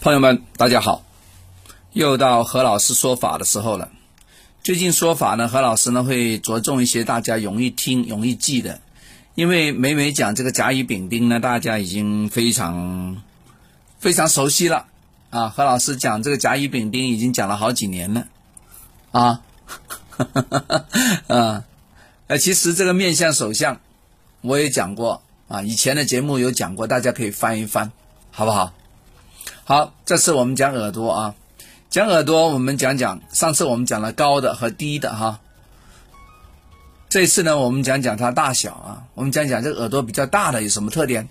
朋友们，大家好！又到何老师说法的时候了。最近说法呢，何老师呢会着重一些大家容易听、容易记的。因为每每讲这个甲乙丙丁呢，大家已经非常非常熟悉了啊。何老师讲这个甲乙丙丁已经讲了好几年了啊。啊，呃，其实这个面相手相我也讲过啊，以前的节目有讲过，大家可以翻一翻，好不好？好，这次我们讲耳朵啊，讲耳朵，我们讲讲上次我们讲了高的和低的哈。这次呢，我们讲讲它大小啊，我们讲讲这个耳朵比较大的有什么特点？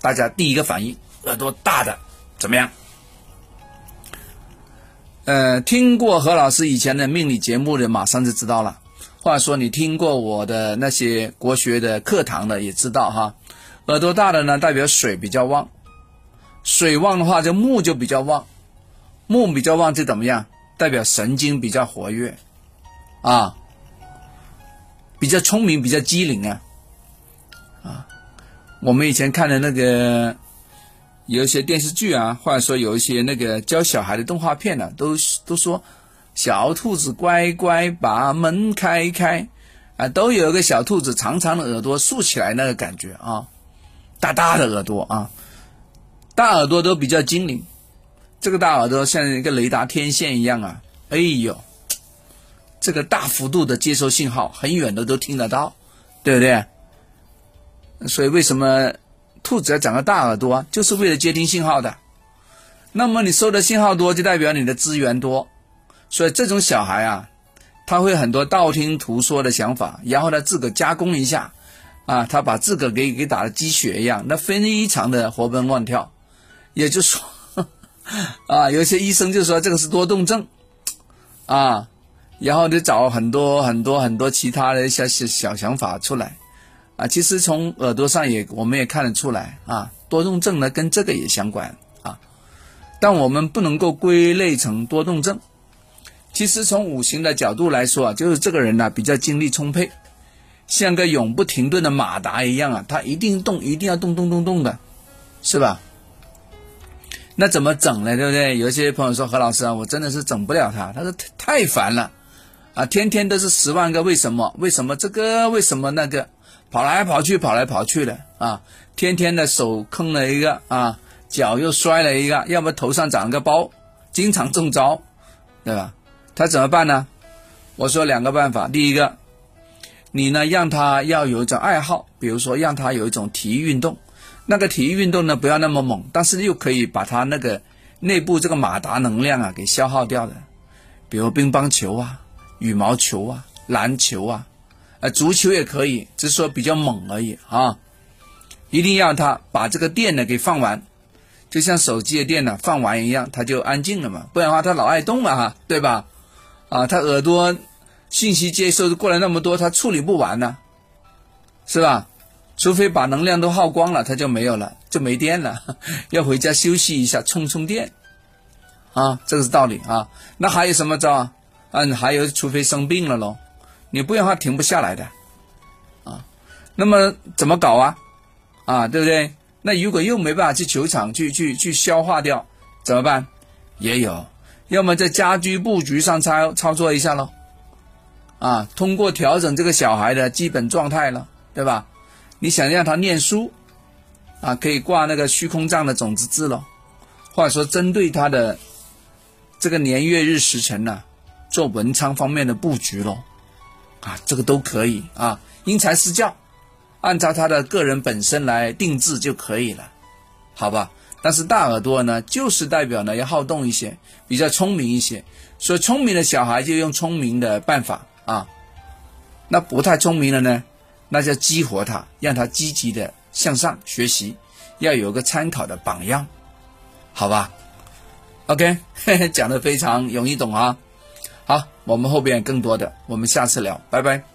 大家第一个反应，耳朵大的怎么样？呃，听过何老师以前的命理节目的，马上就知道了。话说你听过我的那些国学的课堂的，也知道哈，耳朵大的呢，代表水比较旺。水旺的话，这木就比较旺，木比较旺就怎么样？代表神经比较活跃，啊，比较聪明，比较机灵啊，啊，我们以前看的那个有一些电视剧啊，或者说有一些那个教小孩的动画片呢，都都说小兔子乖乖把门开开，啊，都有一个小兔子长长的耳朵竖起来那个感觉啊，大大的耳朵啊。大耳朵都比较精灵，这个大耳朵像一个雷达天线一样啊！哎呦，这个大幅度的接收信号，很远的都听得到，对不对？所以为什么兔子要长个大耳朵啊？就是为了接听信号的。那么你收的信号多，就代表你的资源多。所以这种小孩啊，他会很多道听途说的想法，然后呢自个加工一下，啊，他把自个给给打的鸡血一样，那非常的活蹦乱跳。也就说，啊，有些医生就说这个是多动症，啊，然后就找很多很多很多其他的一些小小想法出来，啊，其实从耳朵上也我们也看得出来啊，多动症呢跟这个也相关啊，但我们不能够归类成多动症。其实从五行的角度来说啊，就是这个人呢比较精力充沛，像个永不停顿的马达一样啊，他一定动，一定要动动动动的，是吧？那怎么整呢？对不对？有些朋友说何老师啊，我真的是整不了他，他说太烦了，啊，天天都是十万个为什么？为什么这个？为什么那个？跑来跑去，跑来跑去的啊！天天的手坑了一个啊，脚又摔了一个，要么头上长了个包，经常中招，对吧？他怎么办呢？我说两个办法，第一个，你呢让他要有一种爱好，比如说让他有一种体育运动。那个体育运动呢，不要那么猛，但是又可以把它那个内部这个马达能量啊给消耗掉的，比如乒乓球啊、羽毛球啊、篮球啊，呃，足球也可以，只是说比较猛而已啊。一定要他把这个电呢给放完，就像手机的电呢放完一样，他就安静了嘛。不然的话，他老爱动了哈，对吧？啊，他耳朵信息接收过来那么多，他处理不完呢，是吧？除非把能量都耗光了，它就没有了，就没电了，要回家休息一下，充充电，啊，这个是道理啊。那还有什么招啊？嗯，还有，除非生病了喽，你不然的话停不下来的，啊。那么怎么搞啊？啊，对不对？那如果又没办法去球场去去去消化掉，怎么办？也有，要么在家居布局上操操作一下喽，啊，通过调整这个小孩的基本状态了，对吧？你想让他念书，啊，可以挂那个虚空藏的种子字喽，或者说针对他的这个年月日时辰呢，做文昌方面的布局喽，啊，这个都可以啊，因材施教，按照他的个人本身来定制就可以了，好吧？但是大耳朵呢，就是代表呢要好动一些，比较聪明一些，所以聪明的小孩就用聪明的办法啊，那不太聪明的呢？那就激活他，让他积极的向上学习，要有个参考的榜样，好吧？OK，讲的非常容易懂啊。好，我们后边更多的，我们下次聊，拜拜。